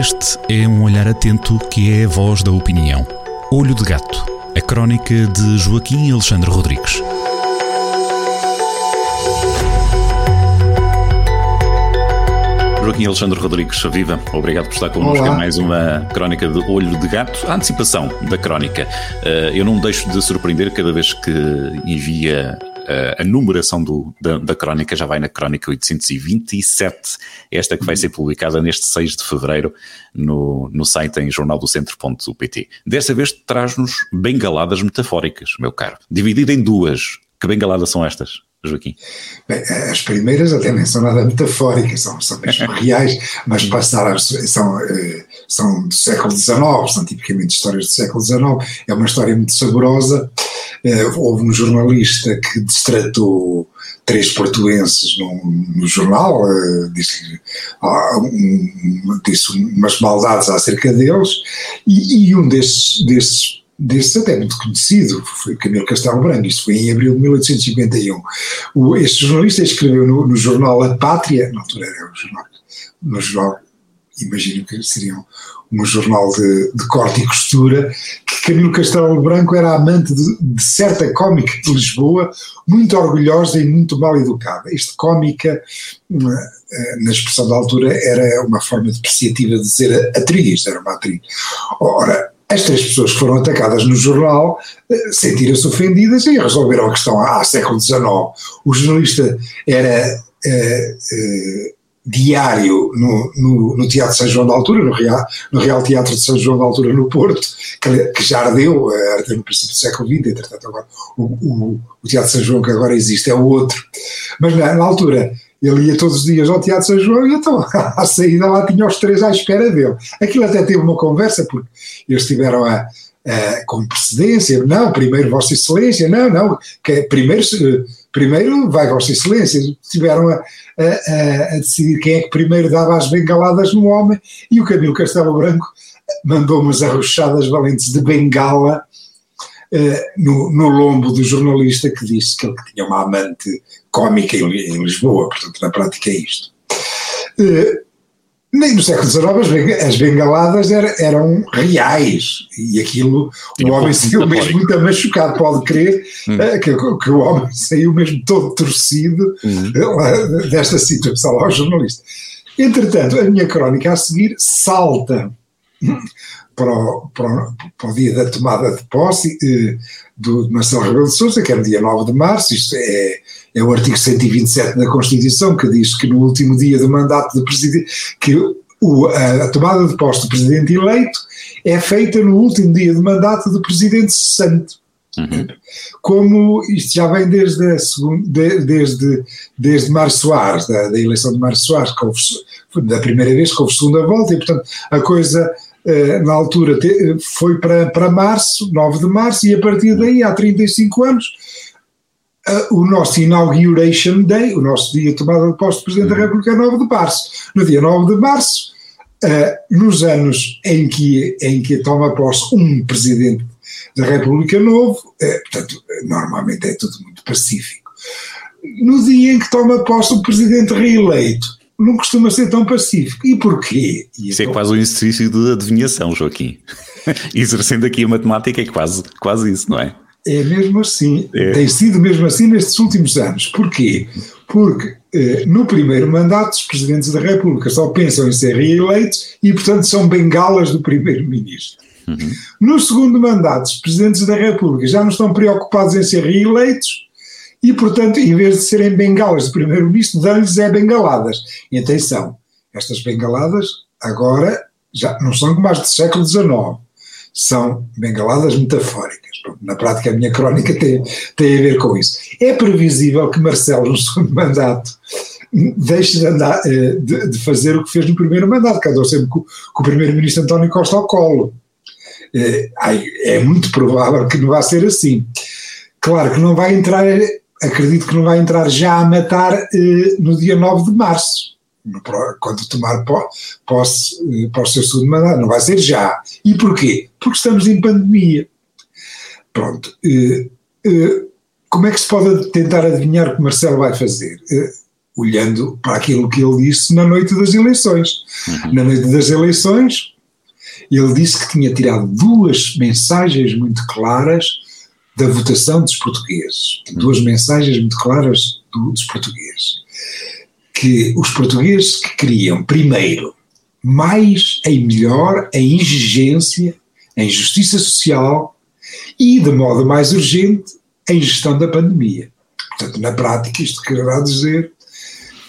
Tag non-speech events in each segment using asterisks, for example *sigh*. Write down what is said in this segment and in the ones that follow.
Este é um olhar atento que é a voz da opinião. Olho de Gato, a crónica de Joaquim Alexandre Rodrigues. Joaquim Alexandre Rodrigues, viva, obrigado por estar connosco em mais uma crónica de Olho de Gato, a antecipação da crónica. Eh, eu não me deixo de surpreender cada vez que envia a numeração do, da, da, crónica já vai na crónica 827, esta que vai ser publicada neste 6 de fevereiro no, no site em jornaldocentro.pt. Desta vez traz-nos bengaladas metafóricas, meu caro, dividida em duas. Que bengaladas são estas? Joaquim? Bem, as primeiras até nem são nada metafóricas, são, são mesmo *laughs* reais, mas passaram, são, eh, são do século XIX, são tipicamente histórias do século XIX. É uma história muito saborosa. Eh, houve um jornalista que destratou três portuenses no, jornal, uh, disse, um, disse umas maldades acerca deles, e, e um desses, desses desse até muito conhecido, foi Camilo Castelo Branco, isso foi em abril de 1851. O, este jornalista escreveu no, no, jornal A Pátria, na altura era o jornal, no jornal, imagino que seria um, jornal de, de, corte e costura, que Camilo Castelo Branco era amante de, de, certa cómica de Lisboa, muito orgulhosa e muito mal educada. Este cómica, eh, na expressão da altura, era uma forma depreciativa de dizer atriz, era uma atriz. Ora, as três pessoas que foram atacadas no jornal eh, sentiram-se ofendidas e resolveram a questão há século XIX. O jornalista era eh, eh, diário no, no, no, Teatro de São João da Altura, no Real, no Real Teatro de São João da Altura, no Porto, que, que já ardeu, ardeu no princípio do século XX, entretanto agora o, o, o, Teatro de São João que agora existe é o outro. Mas na, na altura ele ia todos os dias ao Teatro São João e então *laughs* à saída lá tinha os três à espera dele. Aquilo até teve uma conversa, porque eles tiveram a, a com precedência, não, primeiro Vossa Excelência, não, não, que primeiro, primeiro vai Vossa Excelência, tiveram a, a, a, decidir quem é que primeiro dava as bengaladas no homem e o Camilo Castelo Branco mandou umas arrochadas valentes de bengala uh, no, no lombo do jornalista que disse que ele tinha uma amante cómica em, em Lisboa, portanto, na prática é isto. Uh, no século XIX as bengaladas eram, eram reais e aquilo o homem saiu mesmo muito machucado, pode crer hum. Eh, que, que, o homem saiu mesmo todo torcido hum. desta situação ao jornalista. Entretanto, a minha crónica a seguir salta *coughs* para o, para o, para o dia da tomada de posse eh, do Marcelo Rebelo de Sousa, que era dia 9 de março, isto é, é o artigo 127 da Constituição, que diz que no último dia do mandato do presidente, que o, a, a, tomada de posse do presidente eleito é feita no último dia de mandato do presidente cessante. Uhum. Como isto já vem desde, segunda, de, desde, desde Mário Soares, da, da eleição de Mário Soares, que houve, da primeira vez que houve segunda volta, e portanto a coisa na altura foi para, para março, 9 de março, e a partir daí, há 35 anos, eh, o nosso Inauguration Day, o nosso dia de tomada de posse do Presidente da uhum. República é 9 de março. No dia 9 de março, eh, nos anos em que, em que toma posse um Presidente da República novo, portanto, normalmente é tudo muito pacífico. No dia em que toma posse o Presidente reeleito, não costuma ser tão pacífico. E porquê? E Isso é então, é quase um exercício de adivinhação, Joaquim. *laughs* Exercendo aqui a matemática é quase, quase isso, não é? É mesmo assim. É. Tem sido mesmo assim nestes últimos anos. Porquê? Porque eh, no primeiro mandato os presidentes da República só pensam em ser reeleitos e, portanto, são bengalas do primeiro-ministro. Uhum. No segundo mandato, os presidentes da República já não estão preocupados em ser reeleitos e, portanto, em vez de serem bengalas do primeiro-ministro, dão-lhes é bengaladas. E atenção, estas bengaladas agora já não são como as do século XIX, são bengaladas metafóricas. Na prática, a minha crónica tem, tem a ver com isso. É previsível que Marcelo, no *laughs* segundo mandato, deixe de, andar, eh, de, de fazer o que fez no primeiro mandato, que andou sempre com, com o primeiro-ministro António Costa ao colo. É, é muito provável que não vá ser assim. Claro que não vai entrar acredito que não vai entrar já a matar eh, no dia 9 de março, no, quando tomar posse eh, para o seu segundo mandato, não vai ser já. E porquê? Porque estamos em pandemia. Pronto. Eh, eh, como é que se pode tentar adivinhar o que Marcelo vai fazer? Olhando para aquilo que ele disse na noite das eleições. Uhum. Na noite das eleições, ele disse que tinha tirado duas mensagens muito claras da votação dos portugueses. Duas mensagens muito claras do, dos portugueses. Que os portugueses que queriam, primeiro, mais e melhor em exigência, em justiça social e, de modo mais urgente, em gestão da pandemia. Portanto, na prática, isto quererá dizer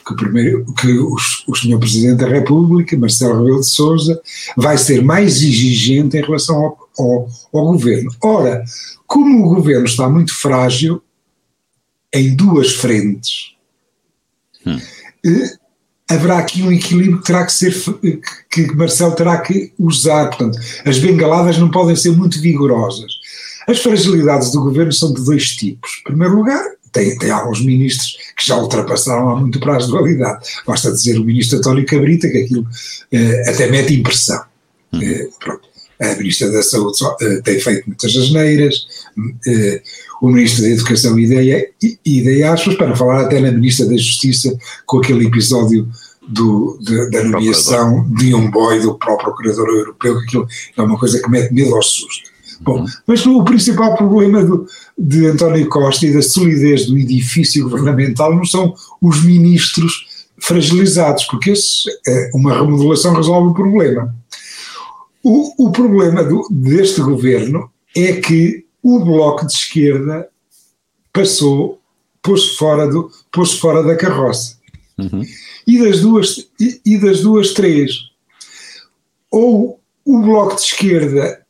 que o, primeiro, que o, o Sr. Presidente da República, Marcelo Rebelo de Sousa, vai ser mais exigente em relação ao, ao, ao Governo. Ora, como o Governo está muito frágil, em duas frentes, hum. eh, haverá aqui um equilíbrio que terá que ser que Marcelo terá que usar. Portanto, as bengaladas não podem ser muito vigorosas. As fragilidades do governo são de dois tipos. Em primeiro lugar, tem, tem alguns ministros que já ultrapassaram há muito prazo de validade. Basta dizer o ministro António Cabrita que aquilo eh, até mete impressão. Hum. Eh, a ministra da Saúde eh, tem feito muitas asneiras, eh, o ministro da Educação e de, e de aspas, para falar até na ministra da Justiça com aquele episódio do, de, da nomeação de um boy do próprio Procurador Europeu, que aquilo é uma coisa que mete medo ao susto. Bom, mas o principal problema do, de António Costa e da solidez do edifício governamental não são os ministros fragilizados, porque esse, é, uma remodelação resolve o problema. O, o problema do, deste governo é que o bloco de esquerda passou, pôs fora, do, pôs fora da carroça. Uhum. E, das duas, e, e das duas, três. Ou o bloco de esquerda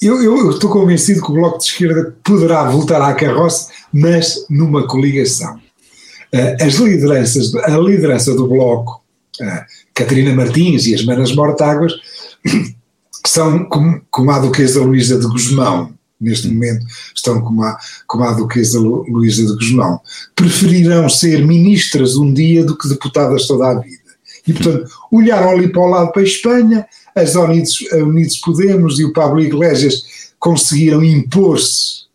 eu, eu, estou convencido que o Bloco de Esquerda poderá voltar à carroça, mas numa coligação. Uh, as lideranças, a liderança do Bloco, uh, Catarina Martins e as Manas Mortáguas, são como, como a Duquesa Luísa de Guzmão, neste momento estão como a, como a Duquesa Luísa de Guzmão, preferirão ser ministras um dia do que deputadas toda a vida. E, portanto, olharam ali para o lado para a Espanha, as Unidos, a Unidos Podemos e o Pablo Iglesias conseguiram impor-se,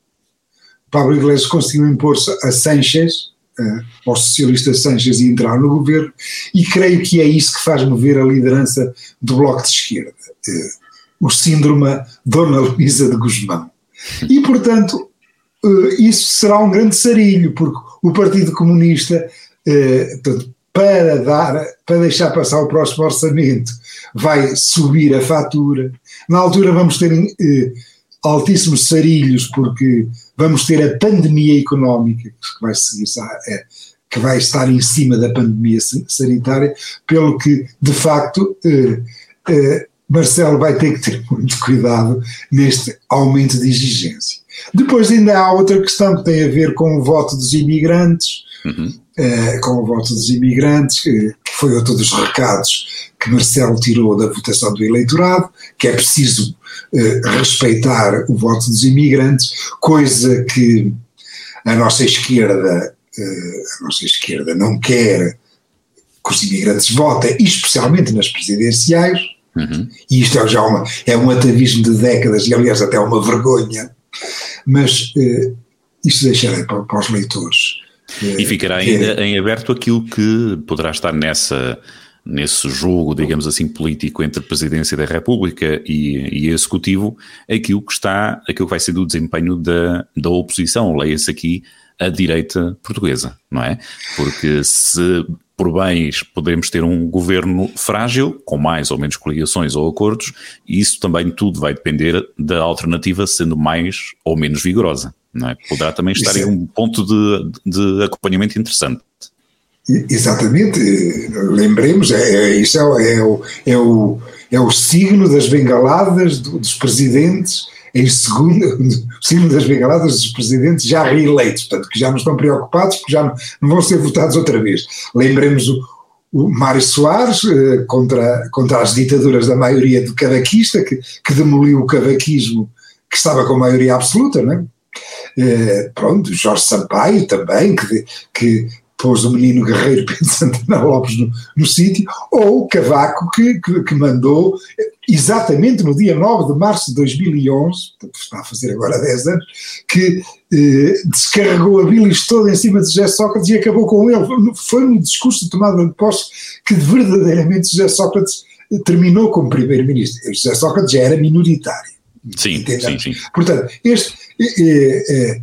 Pablo Iglesias conseguiu impor-se a Sanchez, uh, ao socialista Sanchez e entrar no governo, e creio que é isso que faz mover a liderança do Bloco de Esquerda, uh, o síndrome Dona Luísa de Guzmão. E, portanto, uh, isso será um grande sarilho, porque o Partido Comunista, para dar, para deixar passar o próximo orçamento, vai subir a fatura. Na altura vamos ter eh, altíssimos sarilhos, porque vamos ter a pandemia económica que vai seguir, é, que vai estar em cima da pandemia sanitária, pelo que, de facto, eh, eh, Marcelo vai ter que ter *laughs* muito cuidado neste aumento de exigência. Depois ainda há outra questão que tem a ver com o voto dos imigrantes, uhum. Eh, com o voto dos imigrantes, que, que foi outro dos recados que Marcelo tirou da votação do eleitorado, que é preciso eh, respeitar o voto dos imigrantes, coisa que a nossa esquerda, eh, a nossa esquerda não quer que os imigrantes votem, especialmente nas presidenciais, uhum. e isto é já uma, é um atavismo de décadas, e aliás até uma vergonha, mas isto deixarei para, para os leitores. E ficará ainda em aberto aquilo que poderá estar nessa, nesse jogo, digamos assim, político entre Presidência da República e, e Executivo, aquilo que está, aquilo que vai ser do desempenho da, da oposição, leia-se aqui a direita portuguesa, não é? Porque se por bens podemos ter um governo frágil, com mais ou menos coligações ou acordos, e isso também tudo vai depender da alternativa sendo mais ou menos vigorosa, não é? Poderá também estar em é um ponto de, de acompanhamento interessante. Exatamente, lembremos, é, é, isso é, é, o, é, o, é o signo das bengaladas do, dos presidentes em segundo, *laughs* segundo das bengaladas dos presidentes já reeleitos, portanto, que já não estão preocupados, porque já não, não vão ser votados outra vez. Lembremos o, o Mário Soares eh, contra, contra as ditaduras da maioria do cavaquista, que, que demoliu o cavaquismo que estava com maioria absoluta, não é? Eh, pronto, Jorge Sampaio também, que, que pôs o menino guerreiro *laughs* Pedro Santana Lopes no, no sítio, ou Cavaco que, que, que mandou exatamente no dia 9 de março de 2011, portanto está a fazer agora 10 anos, que eh, descarregou a bilis toda em cima de José Sócrates e acabou com ele. Foi no discurso de tomada de posse que verdadeiramente José Sócrates terminou como primeiro-ministro. José Sócrates já era minoritário. Sim, sim, sim. Portanto, este, eh, eh,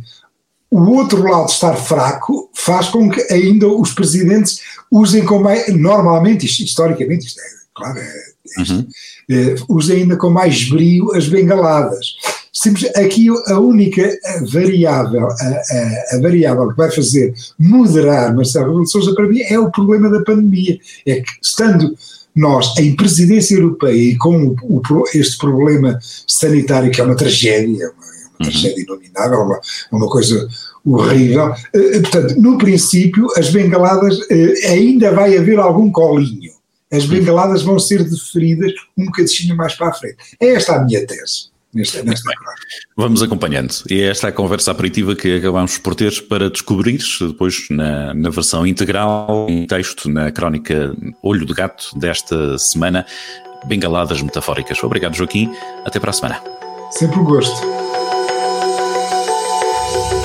o outro lado estar fraco faz com que ainda os presidentes usem com mais, normalmente, isto, historicamente, isto é, claro, é, uhum. é, usem ainda com mais brio as bengaladas. Temos aqui a única variável, a, a, a, variável que vai fazer moderar Marcelo Rebelo de Sousa para mim é o problema da pandemia. É que estando nós em presidência europeia e com o, o, este problema sanitário que é uma tragédia, uma, uma. Tragédia inominável, uma, uma coisa horrível. Uh, portanto, no princípio, as bengaladas, uh, ainda vai haver algum colinho. As uhum. bengaladas vão ser deferidas um bocadinho mais para a frente. É esta a minha tese. Nesta, nesta Vamos acompanhando. E é esta a conversa aperitiva que acabamos por ter para descobrir depois na, na versão integral, em texto, na crónica Olho de Gato desta semana. Bengaladas metafóricas. Obrigado, Joaquim. Até para a semana. Sempre um gosto.